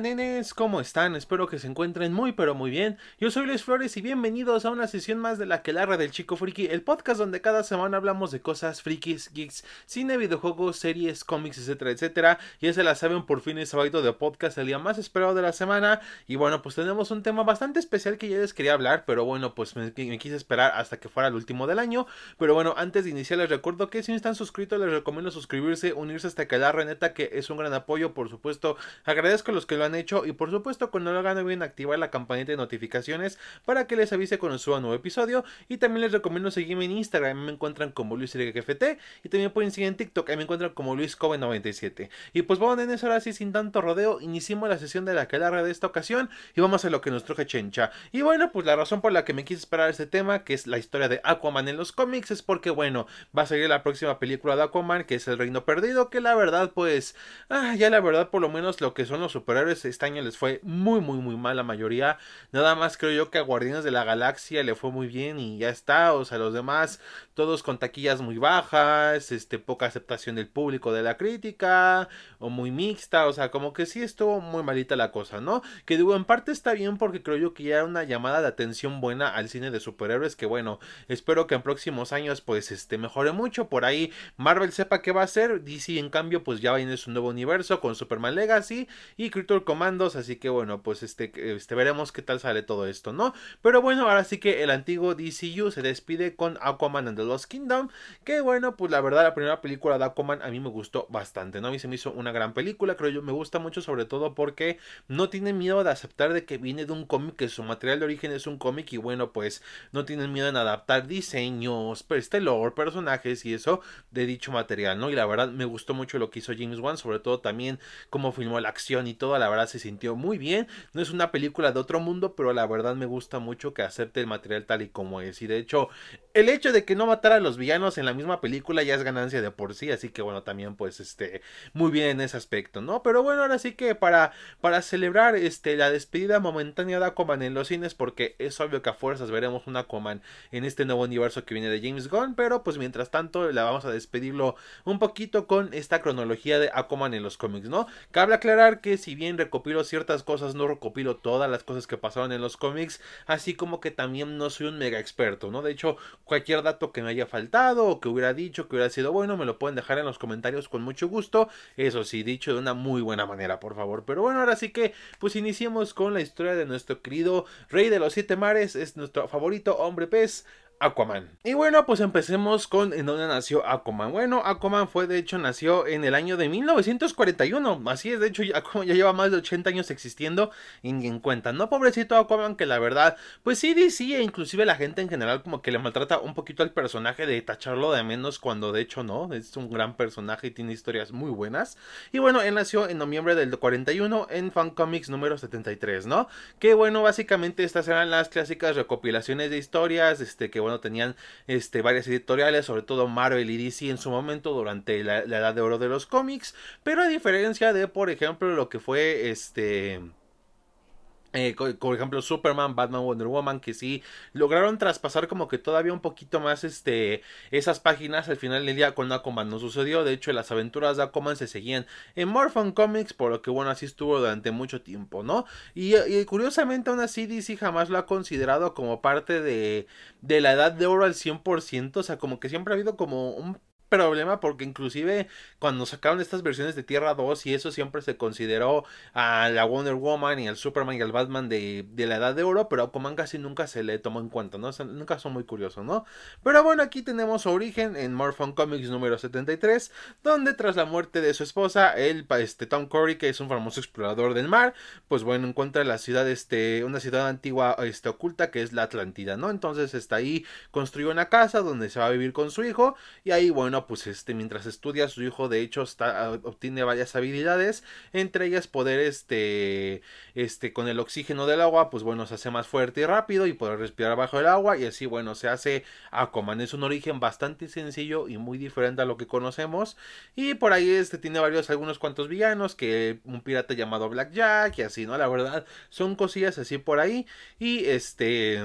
Nenes, ¿cómo están? Espero que se encuentren muy pero muy bien. Yo soy Luis Flores y bienvenidos a una sesión más de la Quelarra del Chico Friki, el podcast donde cada semana hablamos de cosas frikis, geeks, cine, videojuegos, series, cómics, etcétera, etcétera. Ya se la saben, por fin es sábado de podcast, el día más esperado de la semana. Y bueno, pues tenemos un tema bastante especial que ya les quería hablar, pero bueno, pues me, quise esperar hasta que fuera el último del año. Pero bueno, antes de iniciar les recuerdo que si no están suscritos les recomiendo suscribirse, unirse a esta Quelarra, neta que es un gran apoyo, por supuesto. Agradezco a los que lo han hecho y por supuesto cuando lo hagan bien activar la campanita de notificaciones para que les avise cuando suba un nuevo episodio. Y también les recomiendo seguirme en Instagram, me encuentran como LuisRGFT y también pueden seguir en TikTok, ahí me encuentran como LuisCoven97 y pues bueno, en eso ahora sí sin tanto rodeo, iniciamos la sesión de la Aquelarre de esta ocasión y vamos a lo que nos truje Chencha. Y bueno, pues la razón por la que me quise esperar este tema, que es la historia de Aquaman en los cómics, es porque bueno, va a salir la próxima película de Aquaman, que es El Reino Perdido, que la verdad pues, ah, ya la verdad por lo menos lo que son los superhéroes este año les fue muy, muy, muy mal la mayoría. Nada más creo yo que a Guardianes de la Galaxia le fue muy bien y ya está. O sea, los demás, todos con taquillas muy bajas, este, poca aceptación del público de la crítica, o muy mixta. O sea, como que sí estuvo muy malita la cosa, ¿no? Que digo, en parte está bien porque creo yo que ya era una llamada de atención buena al cine de superhéroes. Que bueno, espero que en próximos años, pues, este, mejore mucho. Por ahí Marvel sepa qué va a hacer. DC, en cambio, pues ya viene su nuevo universo con Superman Legacy y Creature Commandos, así que bueno, pues este, este veremos qué tal sale todo esto, ¿no? Pero bueno, ahora sí que el antiguo DCU se despide con Aquaman and the Lost Kingdom, que bueno, pues la verdad la primera película de Aquaman a mí me gustó bastante, ¿no? A mí se me hizo una gran película, creo yo, me gusta mucho sobre todo porque no tiene miedo de aceptar de que viene de un cómic, que su material de origen es un cómic y bueno, pues no tienen miedo en adaptar diseños, este lore, personajes y eso de dicho material, ¿no? Y la verdad me gustó mucho lo que hizo James Wan, sobre todo también cómo filmó la acción y todo, la verdad se sintió muy bien. No es una película de otro mundo, pero la verdad me gusta mucho que acepte el material tal y como es. Y de hecho, el hecho de que no matara a los villanos en la misma película ya es ganancia de por sí. Así que bueno, también pues este, muy bien en ese aspecto, ¿no? Pero bueno, ahora sí que para, para celebrar este, la despedida momentánea de Aquaman en los cines, porque es obvio que a fuerzas veremos un Aquaman en este nuevo universo que viene de James Gunn. Pero pues mientras tanto, la vamos a despedirlo un poquito con esta cronología de Aquaman en los cómics, ¿no? Cabe aclarar que si bien recopilo ciertas cosas, no recopilo todas las cosas que pasaron en los cómics, así como que también no soy un mega experto, ¿no? De hecho, cualquier dato que me haya faltado o que hubiera dicho que hubiera sido bueno, me lo pueden dejar en los comentarios con mucho gusto. Eso sí, dicho de una muy buena manera, por favor. Pero bueno, ahora sí que, pues iniciemos con la historia de nuestro querido Rey de los Siete Mares, es nuestro favorito hombre pez. Aquaman. Y bueno, pues empecemos con en dónde nació Aquaman. Bueno, Aquaman fue, de hecho, nació en el año de 1941. Así es, de hecho, Aquaman ya lleva más de 80 años existiendo y en cuenta, ¿no? Pobrecito Aquaman, que la verdad, pues sí, sí, e inclusive la gente en general como que le maltrata un poquito al personaje de tacharlo de menos cuando de hecho no, es un gran personaje y tiene historias muy buenas. Y bueno, él nació en noviembre del 41 en Fan Comics número 73, ¿no? Que bueno, básicamente estas eran las clásicas recopilaciones de historias, este, que bueno, tenían este, varias editoriales, sobre todo Marvel y DC en su momento durante la, la edad de oro de los cómics, pero a diferencia de, por ejemplo, lo que fue este eh, por ejemplo Superman, Batman, Wonder Woman que sí lograron traspasar como que todavía un poquito más este esas páginas al final del día con Aquaman no sucedió. De hecho las aventuras de Aquaman se seguían en Morphin Comics por lo que bueno así estuvo durante mucho tiempo no y, curiosamente aún así DC jamás lo ha considerado como parte de, de la edad de oro al 100% o sea como que siempre ha habido como un problema porque inclusive cuando sacaron estas versiones de Tierra 2 y eso siempre se consideró a la Wonder Woman y al Superman y al Batman de, de la Edad de Oro, pero a Aquaman casi nunca se le tomó en cuenta, ¿no? nunca son muy curiosos, ¿no? Pero bueno, aquí tenemos origen en Morphin Comics número 73, donde tras la muerte de su esposa, el este, Tom Curry, que es un famoso explorador del mar, pues bueno, encuentra la ciudad, este, una ciudad antigua, este, oculta, que es la Atlántida, ¿no? Entonces está ahí, construyó una casa donde se va a vivir con su hijo, y ahí, bueno, pues este, mientras estudia, su hijo de hecho obtiene varias habilidades, entre ellas poder, este, este, con el oxígeno del agua, pues bueno, se hace más fuerte y rápido y poder respirar bajo el agua y así, bueno, se hace Aquaman. Es un origen bastante sencillo y muy diferente a lo que conocemos y por ahí este tiene varios, algunos cuantos villanos, que un pirata llamado Blackjack y así, ¿no? La verdad, son cosillas así por ahí y este...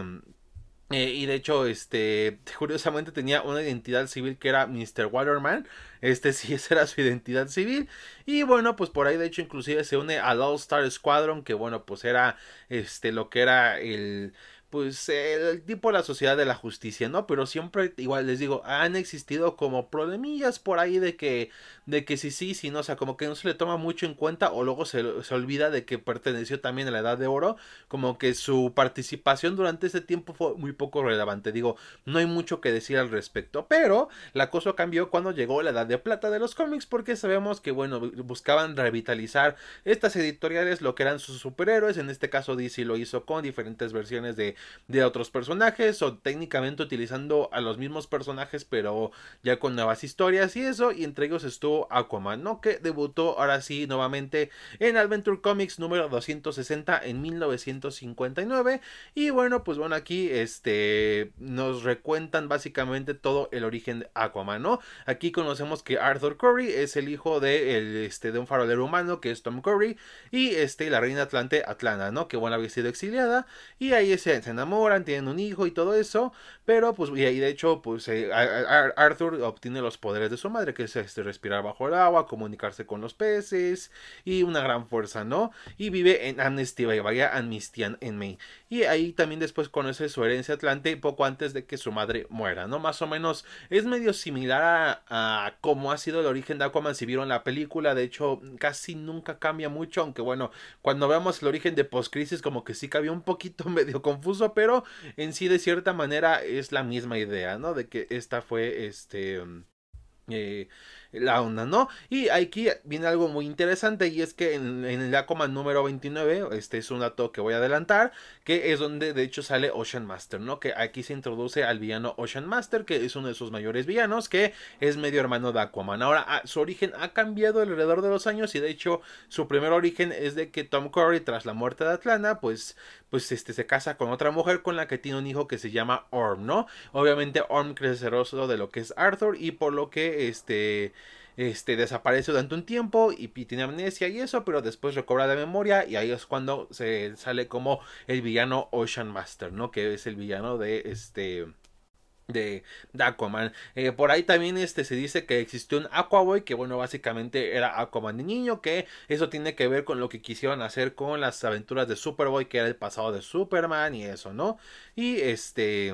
Eh, y de hecho, este, curiosamente tenía una identidad civil que era Mr. Waterman. Este sí, esa era su identidad civil. Y bueno, pues por ahí de hecho inclusive se une al All Star Squadron, que bueno, pues era este lo que era el pues el tipo de la sociedad de la justicia, ¿no? Pero siempre, igual les digo, han existido como problemillas por ahí de que, de que sí, sí, sí, no, o sea, como que no se le toma mucho en cuenta o luego se, se olvida de que perteneció también a la edad de oro, como que su participación durante ese tiempo fue muy poco relevante, digo, no hay mucho que decir al respecto, pero la cosa cambió cuando llegó la edad de plata de los cómics porque sabemos que, bueno, buscaban revitalizar estas editoriales, lo que eran sus superhéroes, en este caso DC lo hizo con diferentes versiones de de otros personajes o técnicamente utilizando a los mismos personajes pero ya con nuevas historias y eso y entre ellos estuvo Aquaman, ¿no? Que debutó ahora sí nuevamente en Adventure Comics número 260 en 1959 y bueno pues bueno aquí este nos recuentan básicamente todo el origen de Aquaman, ¿no? Aquí conocemos que Arthur Curry es el hijo de, este, de un farolero humano que es Tom Curry y este la reina Atlante Atlanta, ¿no? Que bueno había sido exiliada y ahí se enamoran, tienen un hijo y todo eso, pero pues y, de hecho pues eh, Arthur obtiene los poderes de su madre, que es este, respirar bajo el agua, comunicarse con los peces y una gran fuerza, ¿no? Y vive en Amnesty Bay, vaya Amnistian en Maine. Y ahí también después conoce su herencia Atlante poco antes de que su madre muera, ¿no? Más o menos es medio similar a, cómo ha sido el origen de Aquaman si vieron la película, de hecho casi nunca cambia mucho, aunque bueno, cuando veamos el origen de Postcrisis como que sí cambia un poquito medio confuso pero en sí de cierta manera es la misma idea, ¿no? De que esta fue este... Eh, la onda, ¿no? Y aquí viene algo muy interesante y es que en, en Aquaman número 29, este es un dato que voy a adelantar, que es donde de hecho sale Ocean Master, ¿no? Que aquí se introduce al villano Ocean Master, que es uno de sus mayores villanos, que es medio hermano de Aquaman. Ahora, ah, su origen ha cambiado alrededor de los años y de hecho su primer origen es de que Tom Curry, tras la muerte de Atlanta, pues, pues este, se casa con otra mujer con la que tiene un hijo que se llama Orm, ¿no? Obviamente Orm crece de lo que es Arthur y por lo que este este, desaparece durante un tiempo y, tiene amnesia y eso, pero después recobra la memoria y ahí es cuando se sale como el villano Ocean Master, ¿no? Que es el villano de este de, Aquaman. Eh, por ahí también este, se dice que existió un Aquaboy, que bueno, básicamente era Aquaman de niño, que eso tiene que ver con lo que quisieron hacer con las aventuras de Superboy, que era el pasado de Superman y eso, ¿no? Y este...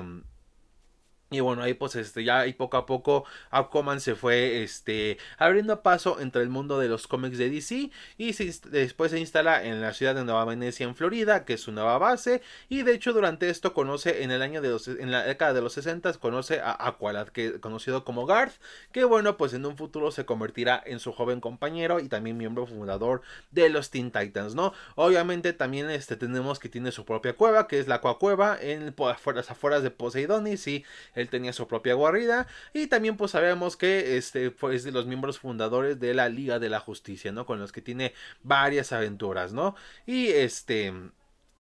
Y bueno, ahí pues este ya y poco a poco Aquaman se fue este abriendo paso entre el mundo de los cómics de DC y después se instala en la ciudad de Nueva Venecia en Florida, que es su nueva base y de hecho durante esto conoce en el año de los en la década de los 60 conoce a Aqualad, que conocido como Garth, que bueno, pues en un futuro se convertirá en su joven compañero y también miembro fundador de los Teen Titans, ¿no? Obviamente también este tenemos que tiene su propia cueva, que es la Cueva en las afueras de Poseidonis y él tenía su propia guarida y también pues sabemos que este fue de los miembros fundadores de la Liga de la Justicia, ¿no? Con los que tiene varias aventuras, ¿no? Y este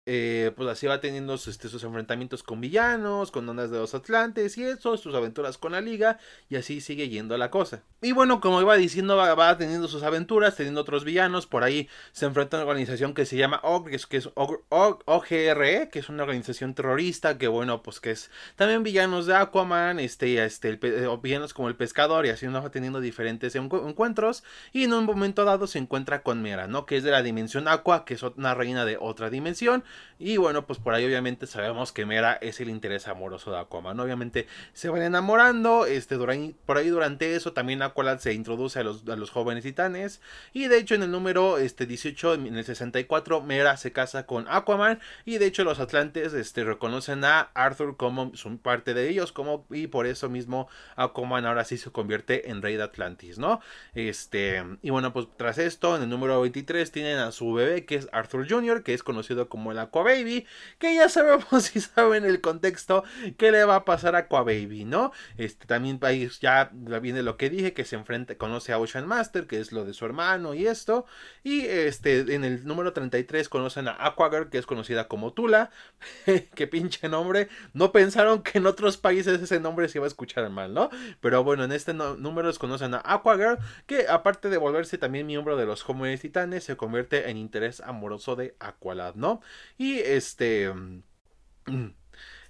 eh, pues así va teniendo este, sus enfrentamientos con villanos, con ondas de los Atlantes y eso, sus aventuras con la liga y así sigue yendo la cosa. Y bueno, como iba diciendo, va, teniendo sus aventuras, teniendo otros villanos, por ahí se enfrenta a una organización que se llama OGRE, que es, OGRE, que es una organización terrorista, que bueno, pues que es también villanos de Aquaman, este, este, eh, villanos como el pescador y así va teniendo diferentes encuentros y en un momento dado se encuentra con Mera, ¿no? Que es de la dimensión Aqua, que es una reina de otra dimensión y bueno, pues por ahí obviamente sabemos que Mera es el interés amoroso de Aquaman. Obviamente se van enamorando. Este, por ahí durante eso también Aqualad se introduce a los, a los jóvenes titanes. Y de hecho en el número este, 18, en el 64, Mera se casa con Aquaman. Y de hecho los Atlantes este, reconocen a Arthur como son parte de ellos. Como, y por eso mismo Aquaman ahora sí se convierte en rey de Atlantis, ¿no? Este, y bueno, pues tras esto, en el número 23 tienen a su bebé que es Arthur Jr., que es conocido como el Aqua Baby, que ya sabemos si saben el contexto que le va a pasar a Aqua Baby, ¿no? Este también ya viene lo que dije, que se enfrenta, conoce a Ocean Master, que es lo de su hermano y esto, y este en el número 33 conocen a Aquagirl, que es conocida como Tula, que pinche nombre, no pensaron que en otros países ese nombre se iba a escuchar mal, ¿no? Pero bueno, en este número conocen a Aquagirl, que aparte de volverse también miembro de los jóvenes titanes, se convierte en interés amoroso de Aqualad, ¿no? Y este... Mm,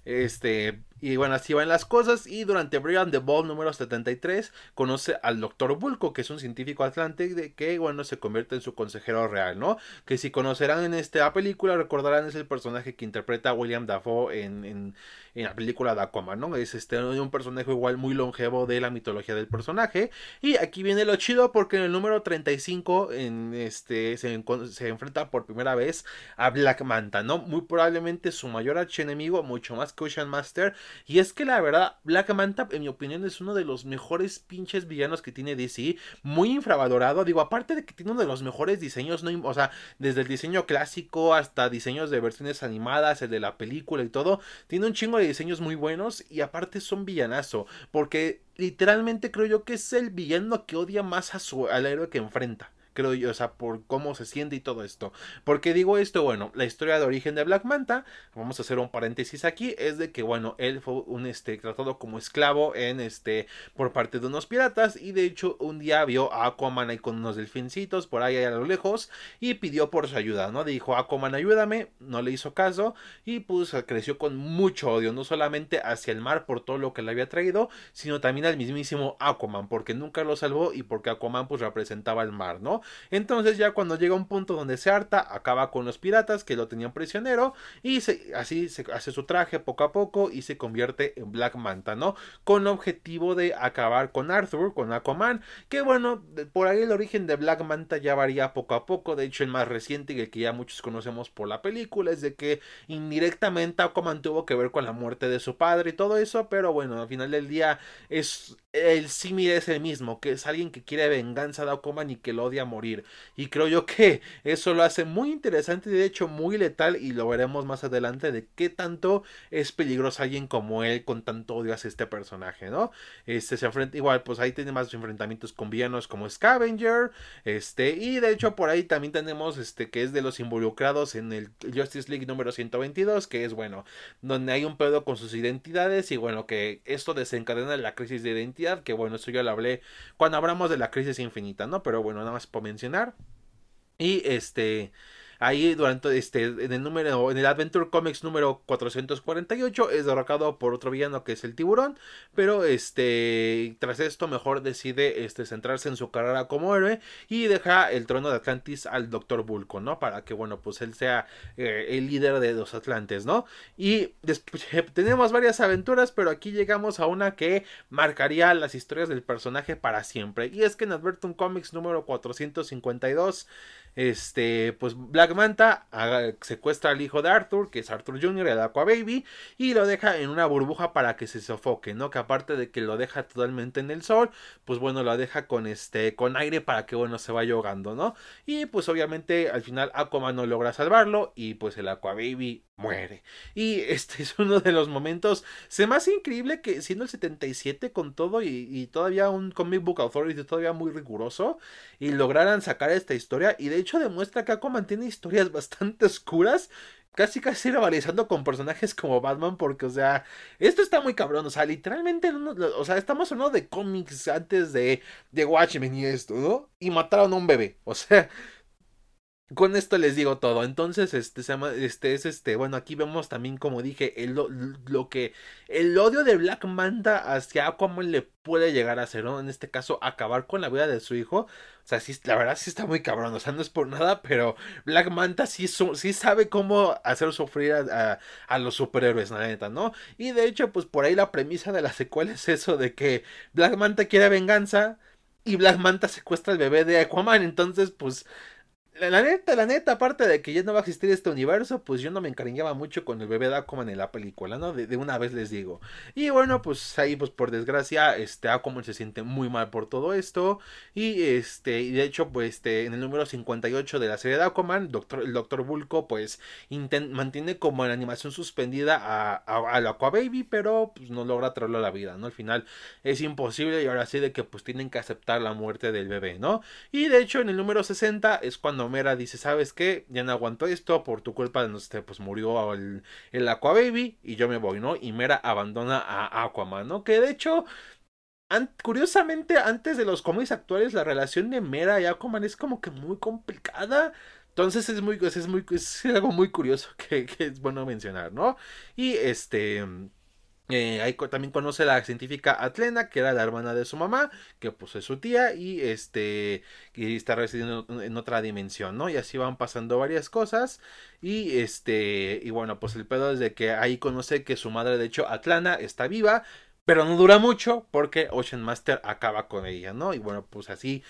Este, y bueno, así van las cosas. Y durante Brilliant the Ball número 73, conoce al Dr. Bulko, que es un científico atlante que, bueno, se convierte en su consejero real, ¿no? Que si conocerán en esta película, recordarán es el personaje que interpreta a William Dafoe en, en, la película de Aquaman, ¿no? Es este un personaje igual muy longevo de la mitología del personaje. Y aquí viene lo chido porque en el número 35 en este, se, se enfrenta por primera vez a Black Manta, ¿no? Muy probablemente su mayor archienemigo, mucho más que Ocean Master y es que la verdad, Black Manta, en mi opinión, es uno de los mejores pinches villanos que tiene DC. Muy infravalorado. Digo, aparte de que tiene uno de los mejores diseños, no, o sea, desde el diseño clásico hasta diseños de versiones animadas, el de la película y todo. Tiene un chingo de diseños muy buenos. Y aparte son villanazo. Porque literalmente creo yo que es el villano que odia más a su, al héroe que enfrenta creo yo, o sea, por cómo se siente y todo esto. ¿Por qué digo esto? Bueno, la historia de origen de Black Manta, vamos a hacer un paréntesis aquí, es de que, bueno, él fue un, este, tratado como esclavo en, este, por parte de unos piratas y de hecho un día vio a Aquaman ahí con unos delfincitos por ahí a lo lejos y pidió por su ayuda, ¿no? Dijo, Aquaman, ayúdame, no le hizo caso y pues creció con mucho odio, no solamente hacia el mar por todo lo que le había traído, sino también al mismísimo Aquaman, porque nunca lo salvó y porque Aquaman pues representaba el mar, ¿no? Entonces ya cuando llega un punto donde se harta, acaba con los piratas que lo tenían prisionero y así se hace su traje poco a poco y se convierte en Black Manta, ¿no? Con objetivo de acabar con Arthur, con Aquaman, que bueno, por ahí el origen de Black Manta ya varía poco a poco, de hecho el más reciente y el que ya muchos conocemos por la película es de que indirectamente Aquaman tuvo que ver con la muerte de su padre y todo eso, pero bueno, al final del día es el símil es el mismo, que es alguien que quiere venganza de Aquaman y que lo odia morir. Y creo yo que eso lo hace muy interesante y de hecho muy letal y lo veremos más adelante de qué tanto es peligroso alguien como él con tanto odio hacia este personaje, ¿no? Este se enfrenta igual, pues ahí tiene más enfrentamientos con villanos como Scavenger, este, y de hecho por ahí también tenemos este que es de los involucrados en el Justice League número 122, que es bueno, donde hay un pedo con sus identidades y bueno, que esto desencadena la crisis de identidad, que bueno, eso ya lo hablé cuando hablamos de la crisis infinita, ¿no? Pero bueno, nada más por mencionar. Y este, Ahí durante este, en el número, en el Adventure Comics número 448 es derrocado por otro villano que es el tiburón, pero este, tras esto mejor decide este, centrarse en su carrera como héroe y deja el trono de Atlantis al Doctor Vulco, ¿no? Para que, bueno, pues él sea eh, el líder de los Atlantes, ¿no? Y tenemos varias aventuras, pero aquí llegamos a una que marcaría las historias del personaje para siempre. Y es que en Adventure Comics número 452 este, pues Black Manta secuestra al hijo de Arthur, que es Arthur Jr., el Aqua Baby, y lo deja en una burbuja para que se sofoque, ¿no? Que aparte de que lo deja totalmente en el sol, pues bueno, lo deja con este, con aire para que bueno, se vaya ahogando, ¿no? Y pues obviamente al final Aquaman no logra salvarlo y pues el Aqua Baby muere. Y este es uno de los momentos, se me hace increíble que siendo el 77 con todo y, todavía un comic book authority todavía muy riguroso y lograran sacar esta historia y de hecho demuestra que Aquaman tiene historias bastante oscuras casi casi rivalizando con personajes como Batman porque, o sea, esto está muy cabrón, o sea, literalmente, o sea, estamos hablando de cómics antes de, de Watchmen y esto, ¿no? Y mataron a un bebé, o sea, con esto les digo todo. Entonces, este, se llama, este es este, bueno, aquí vemos también, como dije, el, lo, que, el odio de Black Manta hacia Aquaman le puede llegar a ser, ¿no? En este caso, acabar con la vida de su hijo. O sea, sí, la verdad sí está muy cabrón, o sea, no es por nada, pero Black Manta sí, sí sabe cómo hacer sufrir a, a, los superhéroes, la neta, ¿no? Y de hecho, pues por ahí la premisa de la secuela es eso de que Black Manta quiere venganza y Black Manta secuestra al bebé de Aquaman, entonces, pues la, neta, la neta, aparte de que ya no va a existir este universo, pues yo no me encariñaba mucho con el bebé de Aquaman en la película, ¿no? De, una vez les digo. Y bueno, pues ahí, pues por desgracia, este Aquaman se siente muy mal por todo esto. Y este, y de hecho, pues este, en el número 58 de la serie de Aquaman, doctor, el Doctor Vulco, pues mantiene como la animación suspendida a, a, a Aqua Baby, pero pues no logra traerlo a la vida, ¿no? Al final es imposible y ahora sí de que pues tienen que aceptar la muerte del bebé, ¿no? Y de hecho, en el número 60 es cuando Mera dice, ¿sabes qué? Ya no aguanto esto, por tu culpa, no sé, pues murió el, el Aqua Baby y yo me voy, ¿no? Y Mera abandona a Aquaman, ¿no? Que de hecho, curiosamente, antes de los cómics actuales, la relación de Mera y Aquaman es como que muy complicada. Entonces es muy, es muy, es algo muy curioso que es bueno mencionar, ¿no? Y este... Eh, ahí también conoce a la científica Atlena, que era la hermana de su mamá, que pues es su tía y este y está residiendo en otra dimensión, ¿no? Y así van pasando varias cosas y este y bueno, pues el pedo es de que ahí conoce que su madre, de hecho, Atlana, está viva, pero no dura mucho porque Ocean Master acaba con ella, ¿no? Y bueno, pues así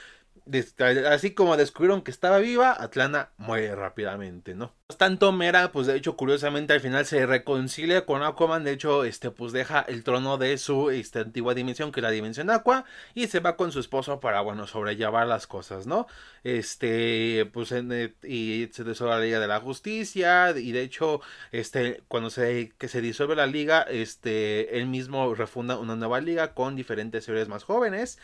así como descubrieron que estaba viva, Atlana muere rápidamente, ¿no? Tanto Mera, pues de hecho, curiosamente al final se reconcilia con Aquaman, de hecho, este, pues deja el trono de su este, antigua dimensión, que es la dimensión Aqua, y se va con su esposo para, bueno, sobrellevar las cosas, ¿no? Este, pues, en, y se disuelve la Liga de la Justicia, y de hecho, este, cuando se, que se disuelve la liga, este, él mismo refunda una nueva liga con diferentes seres más jóvenes,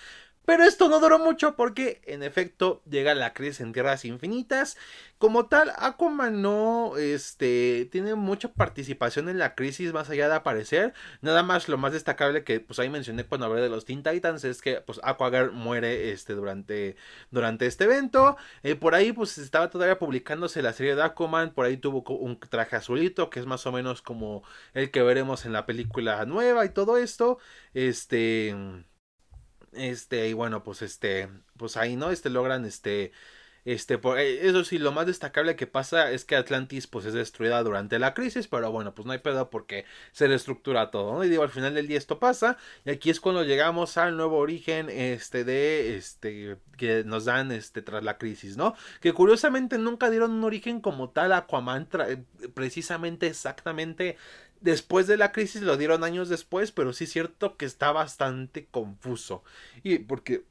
pero esto no duró mucho porque en efecto llega la crisis en Tierras Infinitas. Como tal, Aquaman no este, tiene mucha participación en la crisis más allá de aparecer. Nada más lo más destacable que pues ahí mencioné cuando hablé de los Teen Titans es que pues Aquagirl muere este, durante, durante este evento. Eh, por ahí pues estaba todavía publicándose la serie de Aquaman. Por ahí tuvo un traje azulito que es más o menos como el que veremos en la película nueva y todo esto. Este... Este, y bueno, pues este, pues ahí, ¿no? Este logran, este, este, por, eh, eso sí, lo más destacable que pasa es que Atlantis pues es destruida durante la crisis, pero bueno, pues no hay pedo porque se reestructura todo, ¿no? Y digo, al final del día esto pasa, y aquí es cuando llegamos al nuevo origen, este, de, este, que nos dan, este, tras la crisis, ¿no? Que curiosamente nunca dieron un origen como tal a Aquaman, precisamente, exactamente después de la crisis, lo dieron años después, pero sí es cierto que está bastante confuso. Y porque,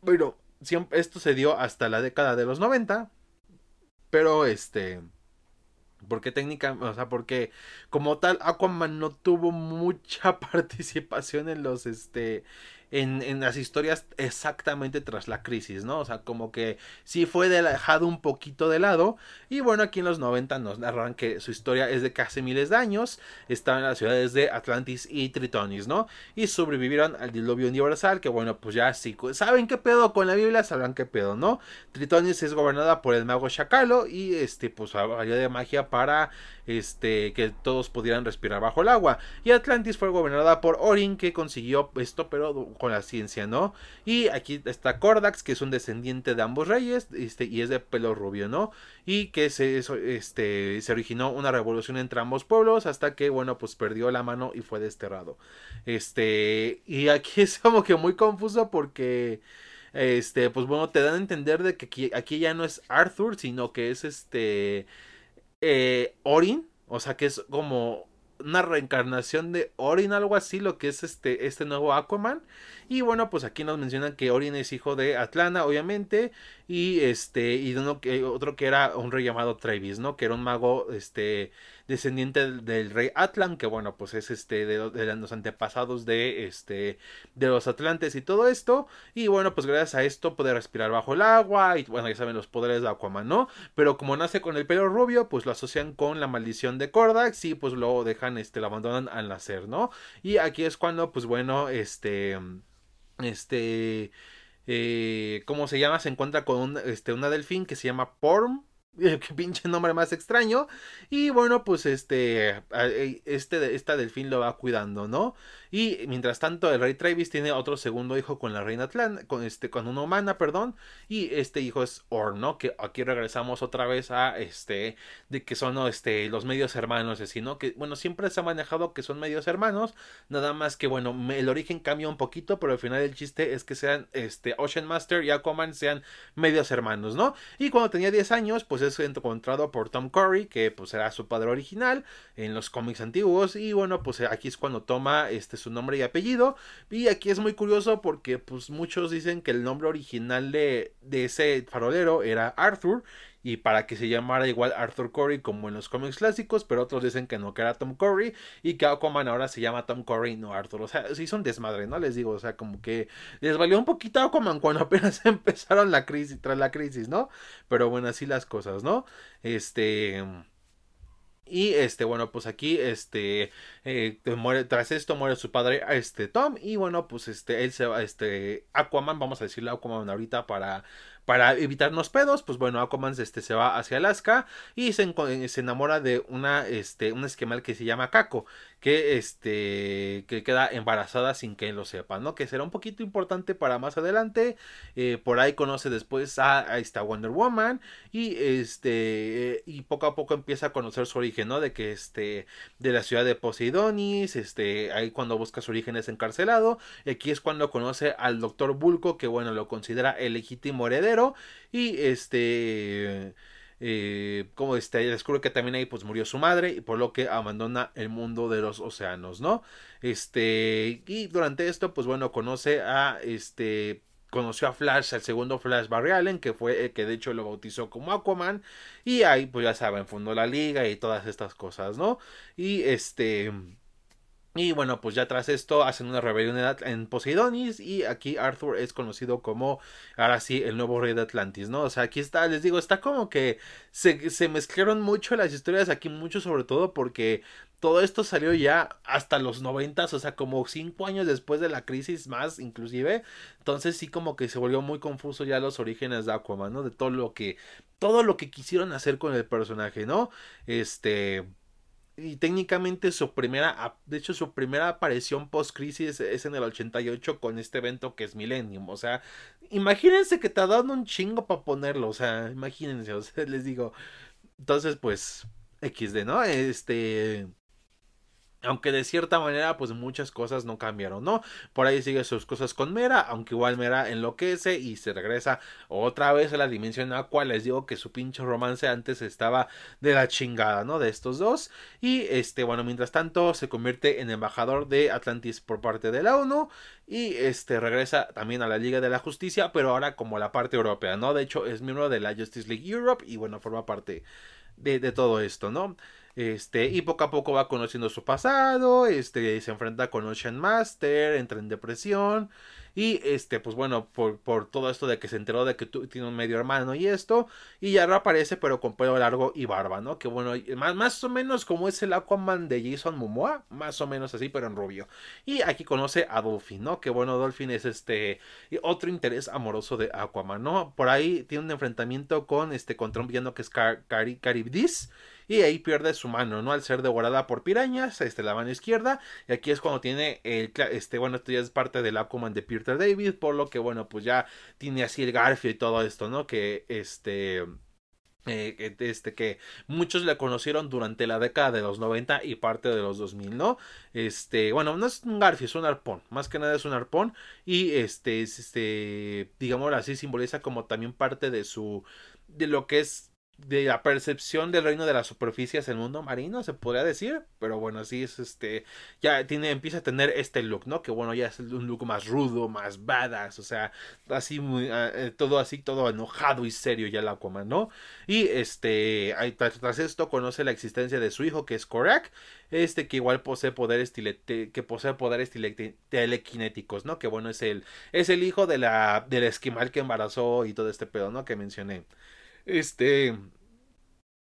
bueno, siempre, esto se dio hasta la década de los 90, pero este... Porque técnica, o sea, porque como tal Aquaman no tuvo mucha participación en los este en, en, las historias exactamente tras la crisis, ¿no? O sea, como que sí fue dejado un poquito de lado. Y bueno, aquí en los 90 nos narran que su historia es de casi miles de años. Están en las ciudades de Atlantis y Tritonis, ¿no? Y sobrevivieron al diluvio universal, que bueno, pues ya sí, ¿saben qué pedo con la Biblia? Sabrán qué pedo, ¿no? Tritonis es gobernada por el mago Shakalo y este, pues valió de magia para este, que todos pudieran respirar bajo el agua. Y Atlantis fue gobernada por Orin, que consiguió esto, pero con la ciencia, ¿no? Y aquí está Kordax, que es un descendiente de ambos reyes, este, y es de pelo rubio, ¿no? Y que se, este, se originó una revolución entre ambos pueblos hasta que, bueno, pues perdió la mano y fue desterrado. Este, y aquí es como que muy confuso porque este, pues bueno, te dan a entender de que aquí, aquí, ya no es Arthur, sino que es este eh, Orin, o sea que es como una reencarnación de Orin, algo así, lo que es este, este nuevo Aquaman. Y bueno, pues aquí nos mencionan que Orin es hijo de Atlana, obviamente, y este, y otro que era un rey llamado Travis, ¿no? Que era un mago, este, descendiente del, rey Atlan, que bueno, pues es este de, los antepasados de este de los Atlantes y todo esto. Y bueno, pues gracias a esto puede respirar bajo el agua y bueno, ya saben los poderes de Aquaman, ¿no? Pero como nace con el pelo rubio, pues lo asocian con la maldición de Kordax y pues lo dejan este lo abandonan al nacer, ¿no? Y aquí es cuando pues bueno, este este eh, ¿cómo se llama? Se encuentra con este, una delfín que se llama Porm qué pinche nombre más extraño. Y bueno, pues este, eh, este, esta delfín lo va cuidando, ¿no? Y mientras tanto, el rey Travis tiene otro segundo hijo con la reina Atlanta, con este, con una humana, perdón. Y este hijo es Or, ¿no? Que aquí regresamos otra vez a este, de que son este, los medios hermanos, así, ¿no? Que bueno, siempre se ha manejado que son medios hermanos. Nada más que bueno, el origen cambia un poquito, pero al final el chiste es que sean este, Ocean Master y Aquaman sean medios hermanos, ¿no? Y cuando tenía 10 años, pues es encontrado por Tom Curry, que pues era su padre original en los cómics antiguos. Y bueno, pues aquí es cuando toma este su nombre y apellido. Y aquí es muy curioso porque pues muchos dicen que el nombre original de, de ese farolero era Arthur y para que se llamara igual Arthur Curry como en los cómics clásicos, pero otros dicen que no, que era Tom Curry y que Aquaman ahora se llama Tom Curry no Arthur. O sea, sí son desmadre, ¿no? Les digo, o sea, como que les valió un poquito Aquaman cuando apenas empezaron la crisis, tras la crisis, ¿no? Pero bueno, así las cosas, ¿no? Este... Y este, bueno, pues aquí, este, eh, muere, tras esto muere su padre, este, Tom, y bueno, pues este, él se va, este, Aquaman, vamos a decirle Aquaman ahorita para, para evitarnos pedos, pues bueno, Aquaman este, se va hacia Alaska y se, se enamora de una, este, un esquemal que se llama Kako, que este que queda embarazada sin que lo sepa, ¿no? Que será un poquito importante para más adelante. Eh, por ahí conoce después a, esta Wonder Woman y este y poco a poco empieza a conocer su origen, ¿no? De que este de la ciudad de Poseidonis, este ahí cuando busca su origen es encarcelado. Aquí es cuando conoce al doctor Bulco que bueno lo considera el legítimo heredero y este eh, como este, descubre que también ahí pues murió su madre y por lo que abandona el mundo de los océanos, ¿no? Este, y durante esto pues bueno, conoce a este conoció a Flash, el segundo Flash Barry Allen, que fue el que de hecho lo bautizó como Aquaman, y ahí pues ya saben, fundó la liga y todas estas cosas, ¿no? Y este y bueno, pues ya tras esto hacen una rebelión en Poseidonis y aquí Arthur es conocido como, ahora sí, el nuevo rey de Atlantis, ¿no? O sea, aquí está, les digo, está como que se, se mezclaron mucho las historias aquí, mucho sobre todo porque todo esto salió ya hasta los noventas, o sea, como cinco años después de la crisis más, inclusive. Entonces sí como que se volvió muy confuso ya los orígenes de Aquaman, ¿no? De todo lo que, todo lo que quisieron hacer con el personaje, ¿no? Este y técnicamente su primera, de hecho su primera aparición post crisis es en el 88 con este evento que es Millennium, o sea, imagínense que te ha dado un chingo para ponerlo, o sea, imagínense, o sea, les digo, entonces pues XD, ¿no? Este aunque de cierta manera, pues muchas cosas no cambiaron, ¿no? Por ahí sigue sus cosas con Mera, aunque igual Mera enloquece y se regresa otra vez a la dimensión aqua. Les digo que su pinche romance antes estaba de la chingada, ¿no? De estos dos. Y este, bueno, mientras tanto, se convierte en embajador de Atlantis por parte de la ONU. Y este regresa también a la Liga de la Justicia, pero ahora como la parte europea, ¿no? De hecho, es miembro de la Justice League Europe y bueno, forma parte de, de todo esto, ¿no? Este, y poco a poco va conociendo su pasado, este, se enfrenta con Ocean Master, entra en depresión. Y este, pues bueno, por, por todo esto de que se enteró de que tú, tiene un medio hermano y esto. Y ya reaparece, pero con pelo largo y barba, ¿no? Que bueno, más, más o menos como es el Aquaman de Jason Momoa, más o menos así, pero en rubio. Y aquí conoce a Dolphin, ¿no? Que bueno, Dolphin es este otro interés amoroso de Aquaman, ¿no? Por ahí tiene un enfrentamiento con este contra un villano que es Car Caribdis y ahí pierde su mano, ¿no? Al ser devorada por pirañas, este, la mano izquierda, y aquí es cuando tiene el, este, bueno, esto ya es parte del Aquaman de Peter David, por lo que, bueno, pues ya tiene así el garfio y todo esto, ¿no? Que, este... Eh, este que muchos le conocieron durante la década de los 90 y parte de los 2000, ¿no? Este, bueno, no es un garfio, es un arpón, más que nada es un arpón y este, este, digamos así, simboliza como también parte de su, de lo que es de la percepción del reino de las superficies el mundo marino, se podría decir, pero bueno, así es este, ya tiene, empieza a tener este look, ¿no? Que bueno, ya es un look más rudo, más badass, o sea, así muy, ah, eh, todo así, todo enojado y serio ya el Aquaman, ¿no? Y este, tras, esto conoce la existencia de su hijo, que es Korak, este que igual posee poderes que posee poderes telequinéticos, ¿no? Que bueno, es el, es el hijo de la, del esquimal que embarazó y todo este pedo, ¿no? Que mencioné. Este.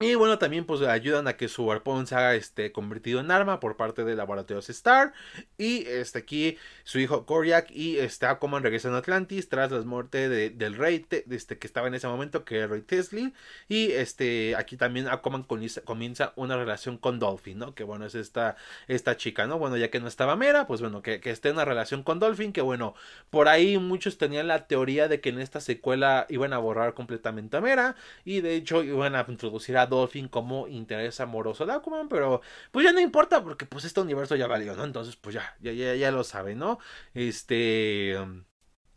Y bueno, también pues ayudan a que su arpón se haga este, convertido en arma por parte de Laboratorios Star. Y este, aquí su hijo Koryak y este, regresan a Atlantis tras la muerte de, del rey este, que estaba en ese momento, que era el rey Tesla. Y este, aquí también Aquaman comienza una relación con Dolphin, ¿no? Que bueno, es esta, esta chica, ¿no? Bueno, ya que no estaba Mera, pues bueno, que, que esté en una relación con Dolphin, que bueno, por ahí muchos tenían la teoría de que en esta secuela iban a borrar completamente a Mera. Y de hecho iban a introducir a Dolphin como interés amoroso de Aquaman, pero pues ya no importa porque pues este universo ya valió, ¿no? Entonces pues ya, ya, ya, ya lo sabe, ¿no? Este...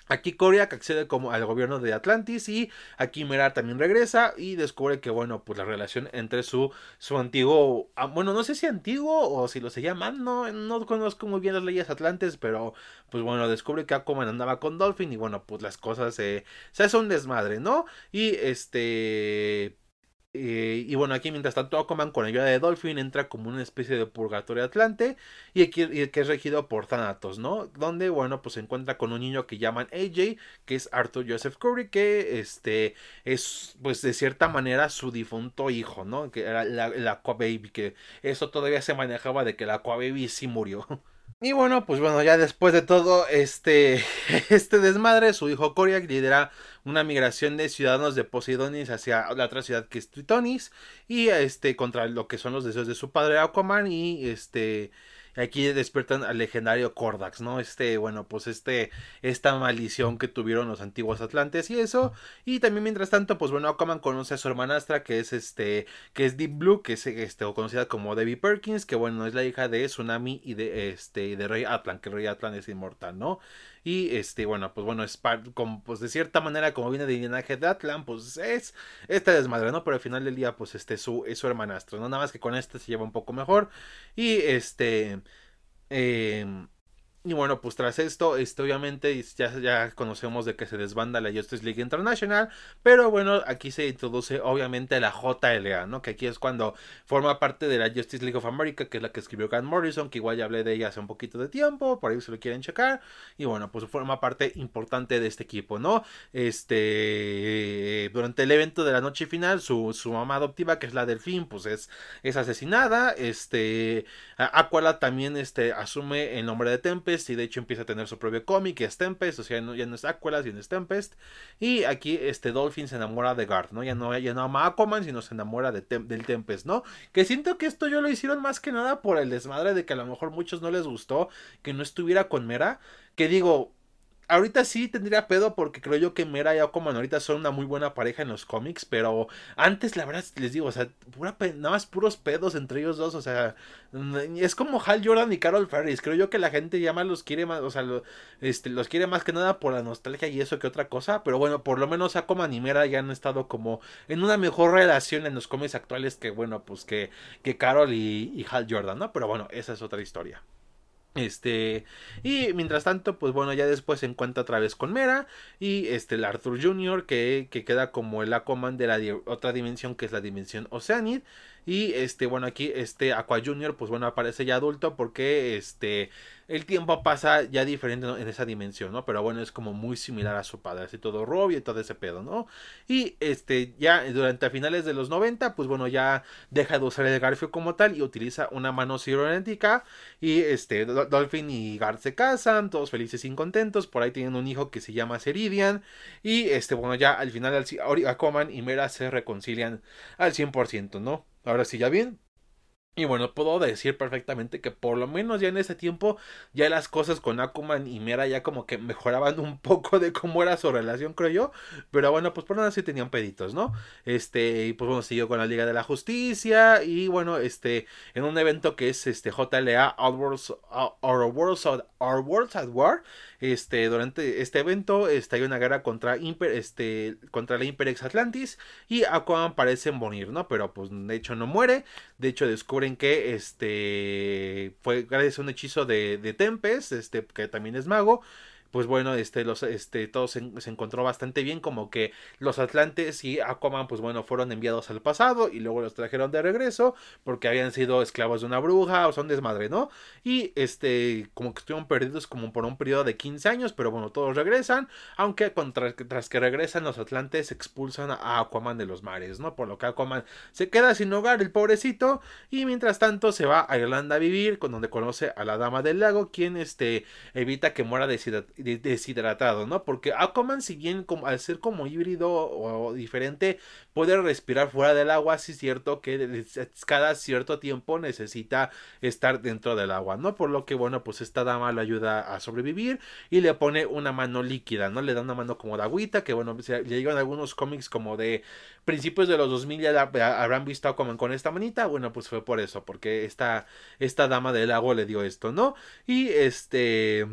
Aquí Koryak accede como al gobierno de Atlantis y aquí Mera también regresa y descubre que bueno pues la relación entre su su antiguo ah, bueno no sé si antiguo o si lo se llaman no no conozco muy bien las leyes Atlantes pero pues bueno descubre que Aquaman andaba con Dolphin y bueno pues las cosas se se hace un desmadre no y este eh, y bueno, aquí mientras tanto Aquaman con ayuda de Dolphin entra como una especie de purgatorio atlante y, aquí, que es regido por Thanatos, ¿no? Donde, bueno, pues se encuentra con un niño que llaman AJ, que es Arthur Joseph Curry, que este es pues de cierta manera su difunto hijo, ¿no? Que era la, la Aqua Baby, que eso todavía se manejaba de que la Aqua Baby sí murió. Y bueno, pues bueno, ya después de todo este, este desmadre, su hijo Koryak lidera una migración de ciudadanos de Poseidonis hacia la otra ciudad que es Tritonis y este contra lo que son los deseos de su padre Aquaman y este Aquí despiertan al legendario Kordax, ¿no? Este, bueno, pues este, esta maldición que tuvieron los antiguos atlantes y eso. Y también mientras tanto, pues bueno, Aquaman conoce a su hermanastra que es este, que es Deep Blue, que es este, o conocida como Debbie Perkins, que bueno, es la hija de Tsunami y de este, de Rey Atlan, que Rey Atlan es inmortal, ¿no? Y este, bueno, pues bueno, es como, pues de cierta manera, como viene del linaje de Atlan, pues es esta desmadre, ¿no? Pero al final del día, pues este su, es su hermanastro, ¿no? Nada más que con este se lleva un poco mejor. Y este. Eh, y bueno, pues tras esto, este, obviamente ya, ya conocemos de que se desbanda la Justice League International, pero bueno, aquí se introduce obviamente la JLA, ¿no? Que aquí es cuando forma parte de la Justice League of America, que es la que escribió Grant Morrison, que igual ya hablé de ella hace un poquito de tiempo, por ahí se lo quieren checar, y bueno, pues forma parte importante de este equipo, ¿no? Este, durante el evento de la noche final, su, su mamá adoptiva, que es la Delfín, pues es, es asesinada, este, Aquala también, este, asume el nombre de Y de hecho empieza a tener su propio cómic, es Tempest, o sea, ya no, es Aquila, sino es Tempest. Y aquí este Dolphin se enamora de Guard, ¿no? Ya no, ya no ama a Aquaman, sino se enamora de del Tempest, ¿no? Que siento que esto yo lo hicieron más que nada por el desmadre de que a lo mejor muchos no les gustó que no estuviera con Mera. Que digo, ahorita sí tendría pedo porque creo yo que Mera y Aquaman ahorita son una muy buena pareja en los cómics, pero antes la verdad les digo, o sea, pura nada más puros pedos entre ellos dos, o sea, es como Hal Jordan y Carol Ferris, creo yo que la gente ya más los quiere más, o sea, este, los quiere más que nada por la nostalgia y eso que otra cosa, pero bueno, por lo menos Aquaman y Mera ya han estado como en una mejor relación en los cómics actuales que bueno, pues que, que Carol y, y Hal Jordan, ¿no? Pero bueno, esa es otra historia. Este, y mientras tanto, pues bueno, ya después se encuentra otra vez con Mera y este, el Arthur Jr., que, que queda como el Aquaman de la otra dimensión, que es la dimensión Oceanid. Y este, bueno, aquí este Aqua Junior, pues bueno, aparece ya adulto porque este el tiempo pasa ya diferente en esa dimensión, ¿no? Pero bueno, es como muy similar a su padre, así todo rubio y todo ese pedo, ¿no? Y este, ya durante finales de los 90, pues bueno, ya deja de usar el Garfio como tal y utiliza una mano cibernética. Y este, Dolphin y Gar se casan, todos felices y contentos. Por ahí tienen un hijo que se llama Ceridian. Y este, bueno, ya al final Aquaman y Mera se reconcilian al 100%, ¿no? Ahora sí, ya bien. Y bueno, puedo decir perfectamente que por lo menos ya en ese tiempo ya las cosas con Akuman y Mera ya como que mejoraban un poco de cómo era su relación, creo yo. Pero bueno, pues por nada sí tenían peditos, ¿no? Este, y pues bueno, siguió con la Liga de la Justicia y bueno, este, en un evento que es este JLA Our Worlds, Our Worlds, Our Worlds at War, este, durante este evento hay una guerra contra, este, contra la Imperex Atlantis y Aquaman parece morir, ¿no? Pero pues de hecho no muere, de hecho descubren que este fue gracias a un hechizo de, de Tempest, este, que también es mago, pues bueno, este, los, este, todo se, encontró bastante bien, como que los Atlantes y Aquaman, pues bueno, fueron enviados al pasado y luego los trajeron de regreso porque habían sido esclavos de una bruja o son desmadre, ¿no? Y este, como que estuvieron perdidos como por un periodo de 15 años, pero bueno, todos regresan, aunque tras que regresan los Atlantes expulsan a Aquaman de los mares, ¿no? Por lo que Aquaman se queda sin hogar, el pobrecito, y mientras tanto se va a Irlanda a vivir, con donde conoce a la Dama del Lago, quien este, evita que muera de deshidratado, ¿no? Porque Aquaman, si bien como, al ser como híbrido o, diferente, puede respirar fuera del agua, sí es cierto que cada cierto tiempo necesita estar dentro del agua, ¿no? Por lo que, bueno, pues esta dama lo ayuda a sobrevivir y le pone una mano líquida, ¿no? Le da una mano como de agüita, que bueno, ya llegan algunos cómics como de principios de los 2000 ya habrán visto a Aquaman con esta manita, bueno, pues fue por eso, porque esta, esta dama del agua le dio esto, ¿no? Y este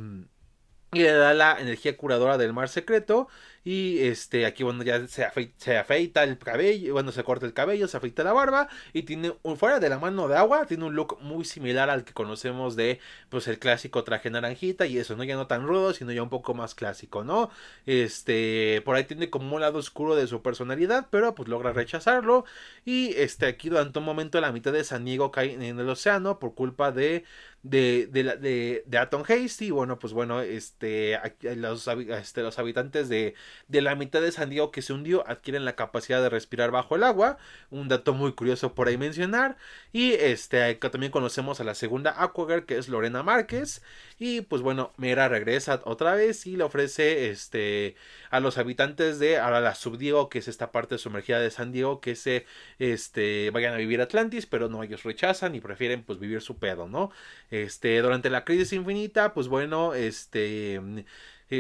y le da la energía curadora del mar secreto y este, aquí, bueno, ya se afeita, el cabello, bueno, se corta el cabello, se afeita la barba. Y tiene, fuera de la mano de agua, tiene un look muy similar al que conocemos de, pues, el clásico traje naranjita. Y eso, ¿no? Ya no tan rudo, sino ya un poco más clásico, ¿no? Este, por ahí tiene como un lado oscuro de su personalidad, pero pues logra rechazarlo. Y este, aquí durante un momento la mitad de San Diego cae en el océano por culpa de de, de, de, Atom Hasty. Bueno, pues bueno, este, los, este, los habitantes de, de la mitad de San Diego que se hundió adquieren la capacidad de respirar bajo el agua. Un dato muy curioso por ahí mencionar. Y este, también conocemos a la segunda Aquagirl que es Lorena Márquez. Y pues bueno, Mera regresa otra vez y le ofrece este, a los habitantes de ahora la Subdiego, que es esta parte sumergida de San Diego, que se este, vayan a vivir Atlantis, pero no, ellos rechazan y prefieren pues vivir su pedo, ¿no? Este, durante la crisis infinita, pues bueno, este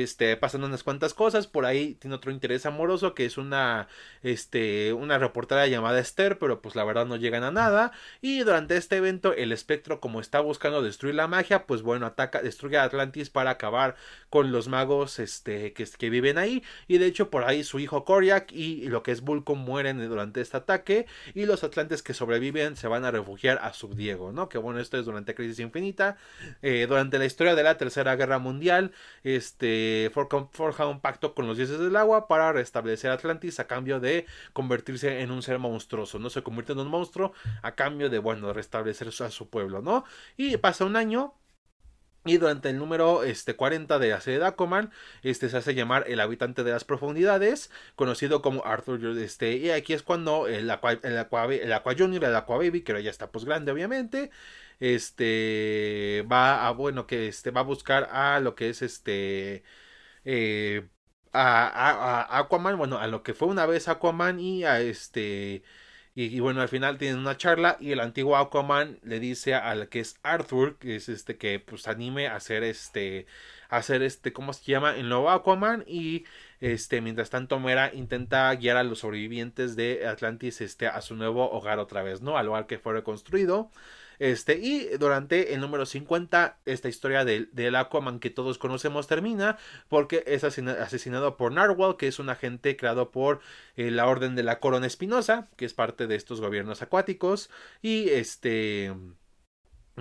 este, pasan unas cuantas cosas, por ahí tiene otro interés amoroso que es una, este, una reportera llamada Esther, pero pues la verdad no llegan a nada, y durante este evento el espectro como está buscando destruir la magia, pues bueno, ataca, destruye a Atlantis para acabar con los magos, este, que, que viven ahí, y de hecho por ahí su hijo Koryak y, lo que es Vulcan mueren durante este ataque, y los atlantes que sobreviven se van a refugiar a Subdiego, ¿no? Que bueno, esto es durante Crisis Infinita, eh, durante la historia de la Tercera Guerra Mundial, este, forja un pacto con los dioses del agua para restablecer Atlantis a cambio de convertirse en un ser monstruoso, ¿no? Se convierte en un monstruo a cambio de, bueno, restablecer a su pueblo, ¿no? Y pasa un año, y durante el número este, 40 de la serie de Aquaman, este se hace llamar el habitante de las profundidades, conocido como Arthur. Este, y aquí es cuando el Aqua, el Aqua, el Aqua Junior, el Aqua Baby, que ya está pues grande, obviamente, este va a bueno que este va a buscar a lo que es este eh, a, Aquaman bueno a lo que fue una vez Aquaman y a este y, bueno al final tienen una charla y el antiguo Aquaman le dice al que es Arthur que es este que pues anime a hacer este hacer este cómo se llama el nuevo Aquaman y este mientras tanto Mera intenta guiar a los sobrevivientes de Atlantis este a su nuevo hogar otra vez no al lugar que fue reconstruido este, y durante el número 50, esta historia del, del Aquaman que todos conocemos termina porque es asesinado por Narwhal, que es un agente creado por eh, la Orden de la Corona Espinosa, que es parte de estos gobiernos acuáticos. Y este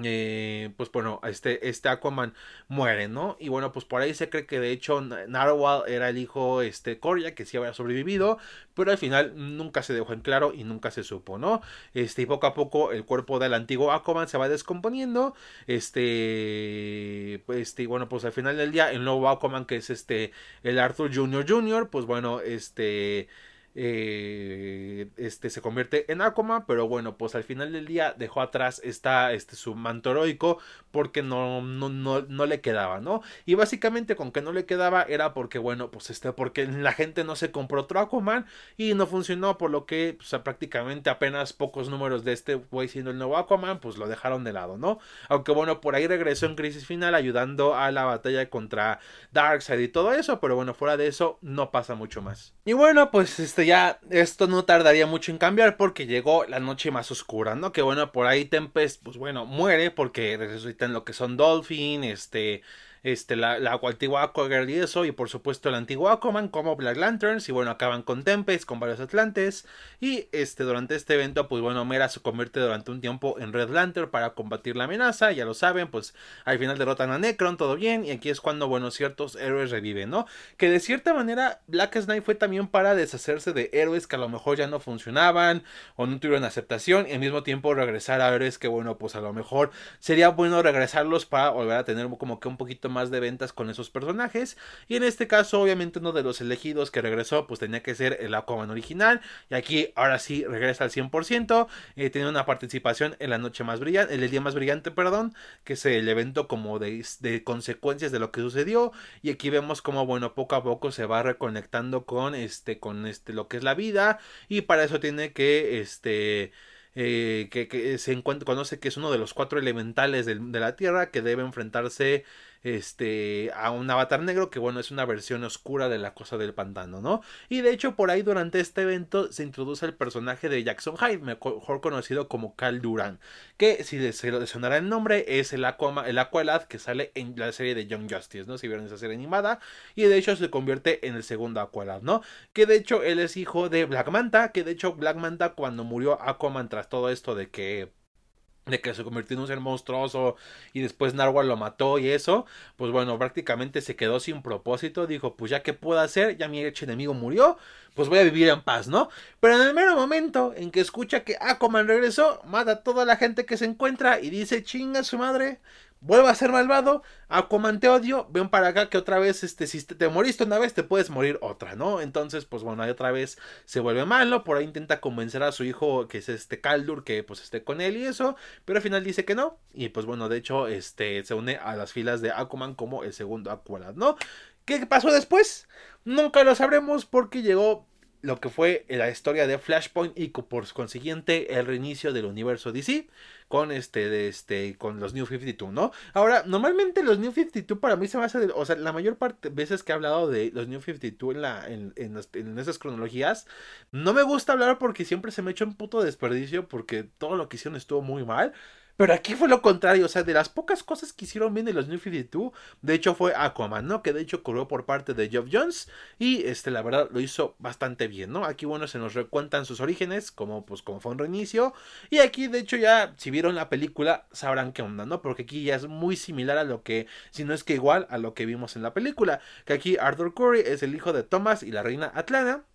eh, pues bueno, este, este Aquaman muere, ¿no? Y bueno, pues por ahí se cree que de hecho Narwhal era el hijo, este, Coria, que sí había sobrevivido, pero al final nunca se dejó en claro y nunca se supo, ¿no? Este, y poco a poco el cuerpo del antiguo Aquaman se va descomponiendo, este, pues, este, y bueno, pues al final del día el nuevo Aquaman, que es este, el Arthur Jr. Jr., pues bueno, este eh, este se convierte en Aquaman, pero bueno, pues al final del día dejó atrás esta, este, su manto heroico porque no, no, no, no le quedaba, ¿no? Y básicamente con que no le quedaba era porque, bueno, pues este, porque la gente no se compró otro Aquaman y no funcionó, por lo que pues, prácticamente apenas pocos números de este güey siendo el nuevo Aquaman, pues lo dejaron de lado, ¿no? Aunque bueno, por ahí regresó en Crisis Final ayudando a la batalla contra Darkseid y todo eso, pero bueno, fuera de eso no pasa mucho más. Y bueno, pues este ya esto no tardaría mucho en cambiar porque llegó la noche más oscura, ¿no? Que bueno, por ahí Tempest, pues bueno, muere porque resucitan lo que son Dolphin, este, este, la, la Aquagirl y eso, y por supuesto el antiguo Aquaman como Black Lanterns, y bueno, acaban con Tempest, con varios Atlantes, y este, durante este evento, pues bueno, Mera se convierte durante un tiempo en Red Lantern para combatir la amenaza, ya lo saben, pues al final derrotan a Necron, todo bien, y aquí es cuando, bueno, ciertos héroes reviven, ¿no? Que de cierta manera Black Knight fue también para deshacerse de héroes que a lo mejor ya no funcionaban, o no tuvieron aceptación, y al mismo tiempo regresar a héroes que, bueno, pues a lo mejor sería bueno regresarlos para volver a tener como que un poquito más de ventas con esos personajes. Y en este caso, obviamente, uno de los elegidos que regresó, pues tenía que ser el Aquaman original. Y aquí, ahora sí, regresa al 100%. Eh, tiene una participación en la noche más brillante, el día más brillante, perdón, que es el evento como de, consecuencias de lo que sucedió. Y aquí vemos como, bueno, poco a poco se va reconectando con este, con este, lo que es la vida. Y para eso tiene que, este, eh, que, se encuentra, conoce que es uno de los cuatro elementales de la Tierra que debe enfrentarse este, a un avatar negro, que bueno, es una versión oscura de la cosa del pantano, ¿no? Y de hecho, por ahí durante este evento se introduce el personaje de Jackson Hyde, mejor conocido como Cal Duran, que si lo sonará el nombre, es el, Aquama, el Aqualad que sale en la serie de Young Justice, ¿no? Si vieron esa serie animada, y de hecho se convierte en el segundo Aqualad, ¿no? Que de hecho él es hijo de Black Manta, que de hecho Black Manta cuando murió Aquaman tras todo esto de que de que se convirtió en un ser monstruoso y después Narwhal lo mató y eso, pues bueno, prácticamente se quedó sin propósito, dijo, pues ya que puedo hacer, ya mi hecho enemigo murió, pues voy a vivir en paz, ¿no? Pero en el mero momento en que escucha que Aquaman regresó, mata a toda la gente que se encuentra y dice, chinga su madre, vuelve a ser malvado, Aquaman te odio, ven para acá que otra vez, este, si te moriste una vez, te puedes morir otra, ¿no? Entonces, pues bueno, ahí otra vez se vuelve malo, por ahí intenta convencer a su hijo, que es este Caldur, que pues esté con él y eso, pero al final dice que no, y pues bueno, de hecho, este, se une a las filas de Aquaman como el segundo Aqualad, ¿no? ¿Qué pasó después? Nunca lo sabremos porque llegó lo que fue la historia de Flashpoint y por consiguiente el reinicio del universo DC con este este con los New 52, ¿no? Ahora, normalmente los New 52 para mí se basa de, o sea, la mayor parte de veces que he hablado de los New 52 en la en, en, en esas cronologías, no me gusta hablar porque siempre se me echa un puto desperdicio porque todo lo que hicieron estuvo muy mal. Pero aquí fue lo contrario, o sea, de las pocas cosas que hicieron bien de los New 52, de hecho fue Aquaman, ¿no? Que de hecho corrió por parte de Geoff Jones y este, la verdad, lo hizo bastante bien, ¿no? Aquí, bueno, se nos recuentan sus orígenes, como pues como fue un reinicio, y aquí, de hecho, ya, si vieron la película, sabrán qué onda, ¿no? Porque aquí ya es muy similar a lo que, si no es que igual a lo que vimos en la película, que aquí Arthur Curry es el hijo de Thomas y la reina Atlanta,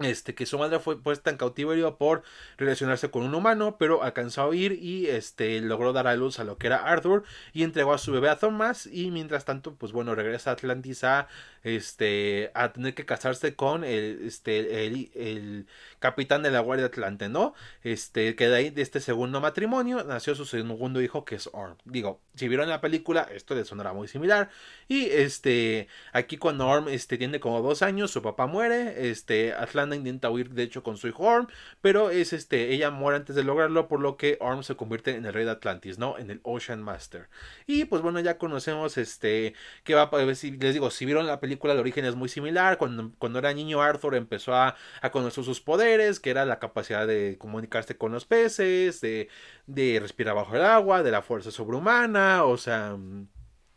este, que su madre fue puesta en cautiverio por relacionarse con un humano, pero alcanzó a huir y este, logró dar a luz a lo que era Arthur y entregó a su bebé a Thomas y mientras tanto, pues bueno, regresa a Atlantis a, este, a tener que casarse con el, este, el, el capitán de la Guardia Atlante, ¿no? Este, que de ahí, de este segundo matrimonio, nació su segundo hijo que es Orm. Digo, si vieron la película, esto les sonará muy similar. Y este, aquí cuando Orm este, tiene como dos años, su papá muere, este, Atlanta intenta huir de hecho con su hijo Orm, pero es este, ella muere antes de lograrlo, por lo que Orm se convierte en el rey de Atlantis, ¿no? En el Ocean Master. Y pues bueno, ya conocemos este, que va a si les digo, si vieron la película, el origen es muy similar, cuando, cuando era niño Arthur empezó a, a conocer sus poderes, que era la capacidad de comunicarse con los peces, de, de respirar bajo el agua, de la fuerza sobrehumana, o sea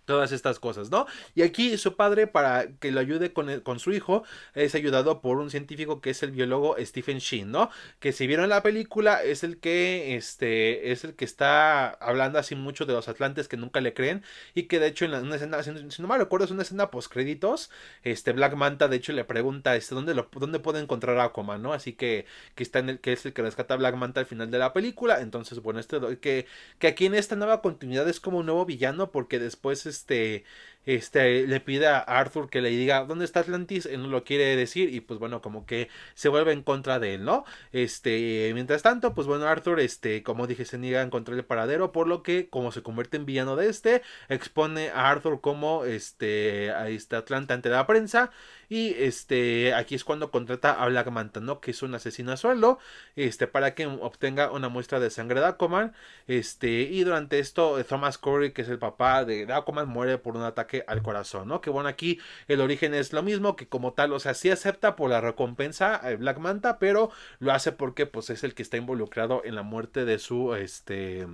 todas estas cosas, ¿no? Y aquí su padre, para que lo ayude con, con, su hijo, es ayudado por un científico que es el biólogo Stephen Sheen, ¿no? Que si vieron la película, es el que, este, es el que está hablando así mucho de los atlantes que nunca le creen, y que de hecho en una escena, si, no me recuerdo, es una escena post créditos, este, Black Manta de hecho le pregunta, este, ¿dónde, lo, dónde puede encontrar a Aquaman, ¿no? Así que, que está en el, que es el que rescata a Black Manta al final de la película, entonces, bueno, este, que, que aquí en esta nueva continuidad es como un nuevo villano, porque después, este, este, le pide a Arthur que le diga dónde está Atlantis, él no lo quiere decir y pues bueno, como que se vuelve en contra de él, ¿no? Este, mientras tanto, pues bueno, Arthur, este, como dije, se niega a encontrar el paradero, por lo que como se convierte en villano de este, expone a Arthur como, este, ahí está Atlanta ante la prensa y este, aquí es cuando contrata a Black Manta, ¿no? Que es un asesino a sueldo, este, para que obtenga una muestra de sangre de Aquaman, este, y durante esto Thomas Corey, que es el papá de Aquaman, muere por un ataque al corazón, ¿no? Que bueno, aquí el origen es lo mismo que como tal, o sea, sí acepta por la recompensa a Black Manta, pero lo hace porque pues es el que está involucrado en la muerte de su, este,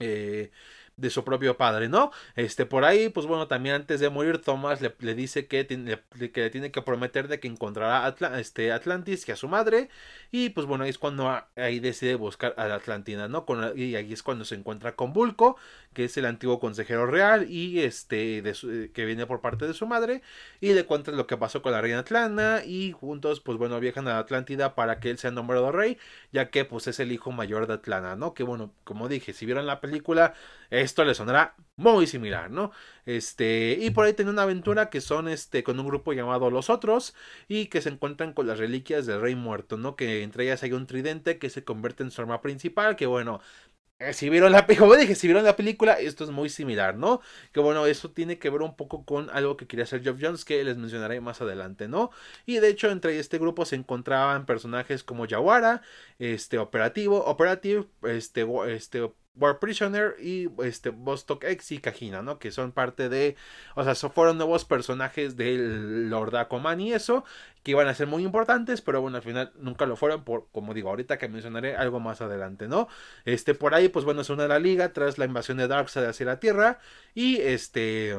eh, de su propio padre, ¿no? Este, por ahí, pues bueno, también antes de morir, Thomas le, le dice que, tiene, que le tiene que prometer de que encontrará este, Atlantis y a su madre, y pues bueno, ahí es cuando ahí decide buscar a la Atlantina, ¿no? Con, y ahí es cuando se encuentra con Vulco, que es el antiguo consejero real, y este, eh, que viene por parte de su madre, y le cuenta lo que pasó con la reina Atlanta, y juntos, pues bueno, viajan a la Atlántida para que él sea nombrado rey, ya que pues es el hijo mayor de Atlanta, ¿no? Que bueno, como dije, si vieron la película, esto le sonará muy similar, ¿no? Este, y por ahí tiene una aventura que son este con un grupo llamado Los Otros y que se encuentran con las reliquias del rey muerto, ¿no? Que entre ellas hay un tridente que se convierte en su arma principal, que bueno, eh, si vieron la como dije, si vieron la película, esto es muy similar, ¿no? Que bueno, eso tiene que ver un poco con algo que quería hacer Geoff Jones, que les mencionaré más adelante, ¿no? Y de hecho, entre este grupo se encontraban personajes como Yawara, este Operativo, Operative, este, este War Prisoner y este Vostok X y Kajina, ¿no? Que son parte de, o sea, fueron nuevos personajes del Lord Aquaman y eso, que iban a ser muy importantes, pero bueno, al final nunca lo fueron, por, como digo, ahorita que mencionaré algo más adelante, ¿no? Este, por ahí, pues bueno, se une a la liga tras la invasión de Darkseid hacia la Tierra y este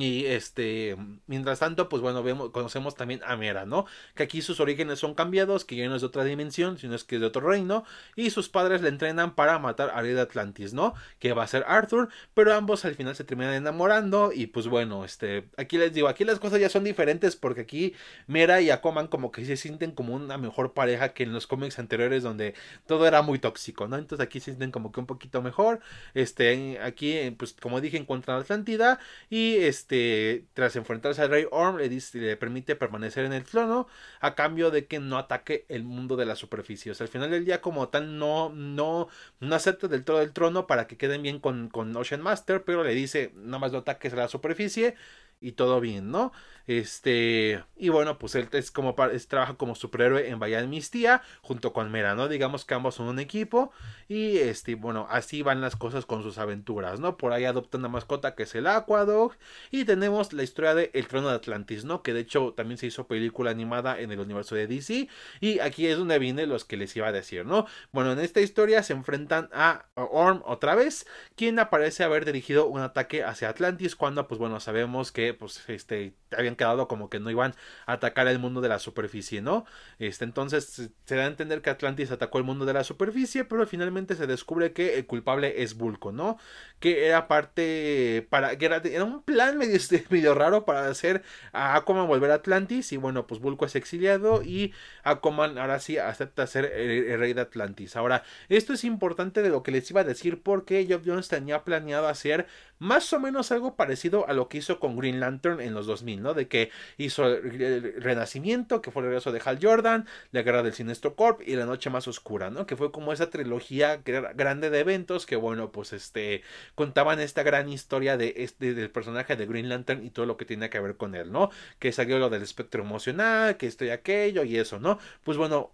Y este, mientras tanto, pues bueno, vemos, conocemos también a Mera, ¿no? Que aquí sus orígenes son cambiados, que ya no es de otra dimensión, sino es que es de otro reino. Y sus padres le entrenan para matar a rey de Atlantis, ¿no? Que va a ser Arthur, pero ambos al final se terminan enamorando. Y pues bueno, este, aquí les digo, aquí las cosas ya son diferentes porque aquí Mera y Aquaman como que se sienten como una mejor pareja que en los cómics anteriores donde todo era muy tóxico, ¿no? Entonces aquí se sienten como que un poquito mejor. Este, aquí, pues como dije, encuentran Atlántida y este este, tras enfrentarse al rey Orm, le, permite permanecer en el trono a cambio de que no ataque el mundo de la superficie. O sea, al final del día, como tal, no, no, no acepta del todo el trono para que queden bien con, con Ocean Master, pero le dice, nada más no ataques a la superficie y todo bien, ¿no? Este, y bueno, pues él es como es, trabaja como superhéroe en de Mistía junto con Mera, ¿no? Digamos que ambos son un equipo y este, bueno, así van las cosas con sus aventuras, ¿no? Por ahí adoptan una mascota que es el Aquadog y tenemos la historia de El Trono de Atlantis, ¿no? Que de hecho también se hizo película animada en el universo de DC y aquí es donde viene los que les iba a decir, ¿no? Bueno, en esta historia se enfrentan a Orm otra vez, quien aparece haber dirigido un ataque hacia Atlantis cuando, pues bueno, sabemos que, pues, este, habían quedado como que no iban a atacar el mundo de la superficie, ¿no? Este, entonces se da a entender que Atlantis atacó el mundo de la superficie, pero finalmente se descubre que el culpable es Vulco, ¿no? Que era parte para que era, un plan medio, este, medio raro para hacer a Aquaman volver a Atlantis y bueno, pues Vulco es exiliado y Aquaman ahora sí acepta ser el, rey de Atlantis. Ahora, esto es importante de lo que les iba a decir porque Job Jones tenía planeado hacer más o menos algo parecido a lo que hizo con Green Lantern en los 2000, ¿no? De que hizo el Renacimiento, que fue el regreso de Hal Jordan, la Guerra del Sinestro Corp y La Noche Más Oscura, ¿no? Que fue como esa trilogía grande de eventos que, bueno, pues este, contaban esta gran historia de este, del personaje de Green Lantern y todo lo que tiene que ver con él, ¿no? Que salió lo del espectro emocional, que esto y aquello y eso, ¿no? Pues bueno,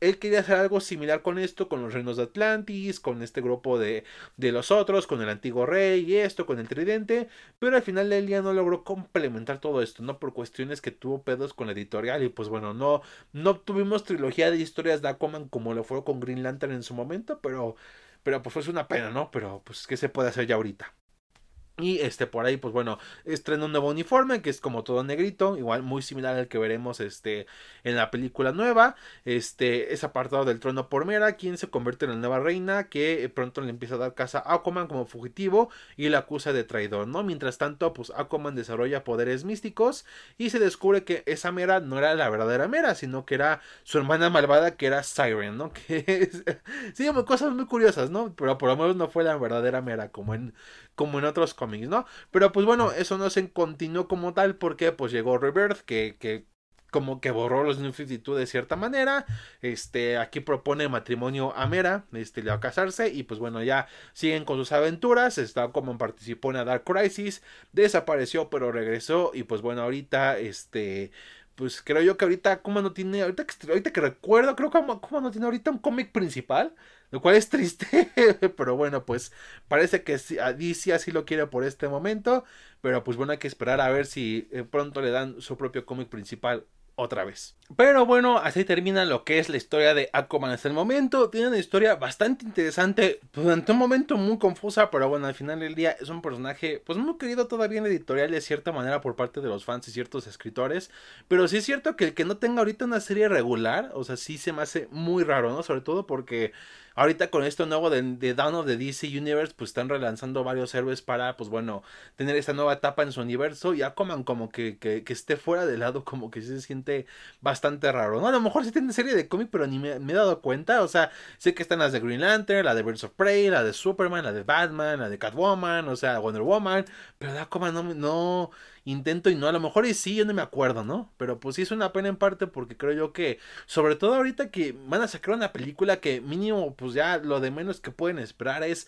él quería hacer algo similar con esto, con los reinos de Atlantis, con este grupo de, de los otros, con el antiguo rey y esto, con el tridente, pero al final él ya no logró complementar todo esto, ¿no? Por cuestiones que tuvo pedos con la editorial y pues bueno, no, no tuvimos trilogía de historias de Aquaman como lo fue con Green Lantern en su momento, pero, pero pues fue una pena, ¿no? Pero pues, ¿qué se puede hacer ya ahorita? Y este por ahí, pues bueno, estrena un nuevo uniforme que es como todo negrito, igual muy similar al que veremos este en la película nueva. Este es apartado del trono por Mera, quien se convierte en la nueva reina, que pronto le empieza a dar casa a Aquaman como fugitivo y la acusa de traidor, ¿no? Mientras tanto, pues Aquaman desarrolla poderes místicos y se descubre que esa Mera no era la verdadera Mera, sino que era su hermana malvada, que era Siren, ¿no? Que es... sí, cosas muy curiosas, ¿no? Pero por lo menos no fue la verdadera Mera, como en como en otros cómics, ¿no? Pero pues bueno, eso no se continuó como tal porque pues llegó Rebirth que, que como que borró los New 52 de cierta manera. Este, aquí propone matrimonio a Mera, este, le va a casarse y pues bueno, ya siguen con sus aventuras. Está como participó en la Dark Crisis, desapareció pero regresó y pues bueno, ahorita este pues creo yo que ahorita como no tiene, ahorita que, ahorita que recuerdo, creo que como no tiene ahorita un cómic principal, lo cual es triste, pero bueno, pues parece que DC así lo quiere por este momento, pero pues bueno, hay que esperar a ver si eh, pronto le dan su propio cómic principal otra vez. Pero bueno, así termina lo que es la historia de Aquaman hasta el momento. Tiene una historia bastante interesante, durante un momento muy confusa, pero bueno, al final del día es un personaje pues muy querido todavía en editorial de cierta manera por parte de los fans y ciertos escritores. Pero sí es cierto que el que no tenga ahorita una serie regular, o sea, sí se me hace muy raro, ¿no? Sobre todo porque Ahorita con esto nuevo de, de Dawn of the DC Universe, pues están relanzando varios héroes para, pues bueno, tener esta nueva etapa en su universo. Y Aquaman como que, que, que esté fuera de lado, como que se siente bastante raro, ¿no? A lo mejor sí tiene serie de cómic, pero ni me, he dado cuenta. O sea, sé que están las de Green Lantern, la de Birds of Prey, la de Superman, la de Batman, la de Catwoman, o sea, Wonder Woman. Pero de Aquaman no... no intento y no, a lo mejor y sí, yo no me acuerdo, ¿no? Pero pues sí es una pena en parte porque creo yo que, sobre todo ahorita que van a sacar una película que mínimo, pues ya lo de menos que pueden esperar es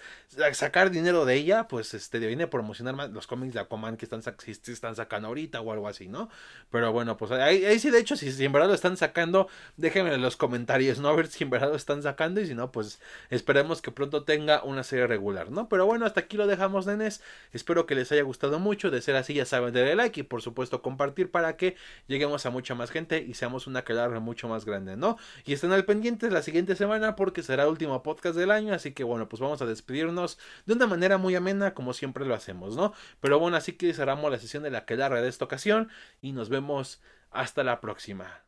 sacar dinero de ella, pues este, viene a promocionar más los cómics de Aquaman que están, están sacando ahorita o algo así, ¿no? Pero bueno, pues ahí, sí, de hecho, si, en verdad lo están sacando, déjenme en los comentarios, ¿no? A ver si en verdad lo están sacando y si no, pues esperemos que pronto tenga una serie regular, ¿no? Pero bueno, hasta aquí lo dejamos, nenes. Espero que les haya gustado mucho. De ser así, ya saben, de darle like y por supuesto compartir para que lleguemos a mucha más gente y seamos una aquelarre mucho más grande, ¿no? Y estén al pendiente la siguiente semana porque será el último podcast del año, así que bueno, pues vamos a despedirnos de una manera muy amena como siempre lo hacemos, ¿no? Pero bueno, así que cerramos la sesión de la aquelarre de esta ocasión y nos vemos hasta la próxima.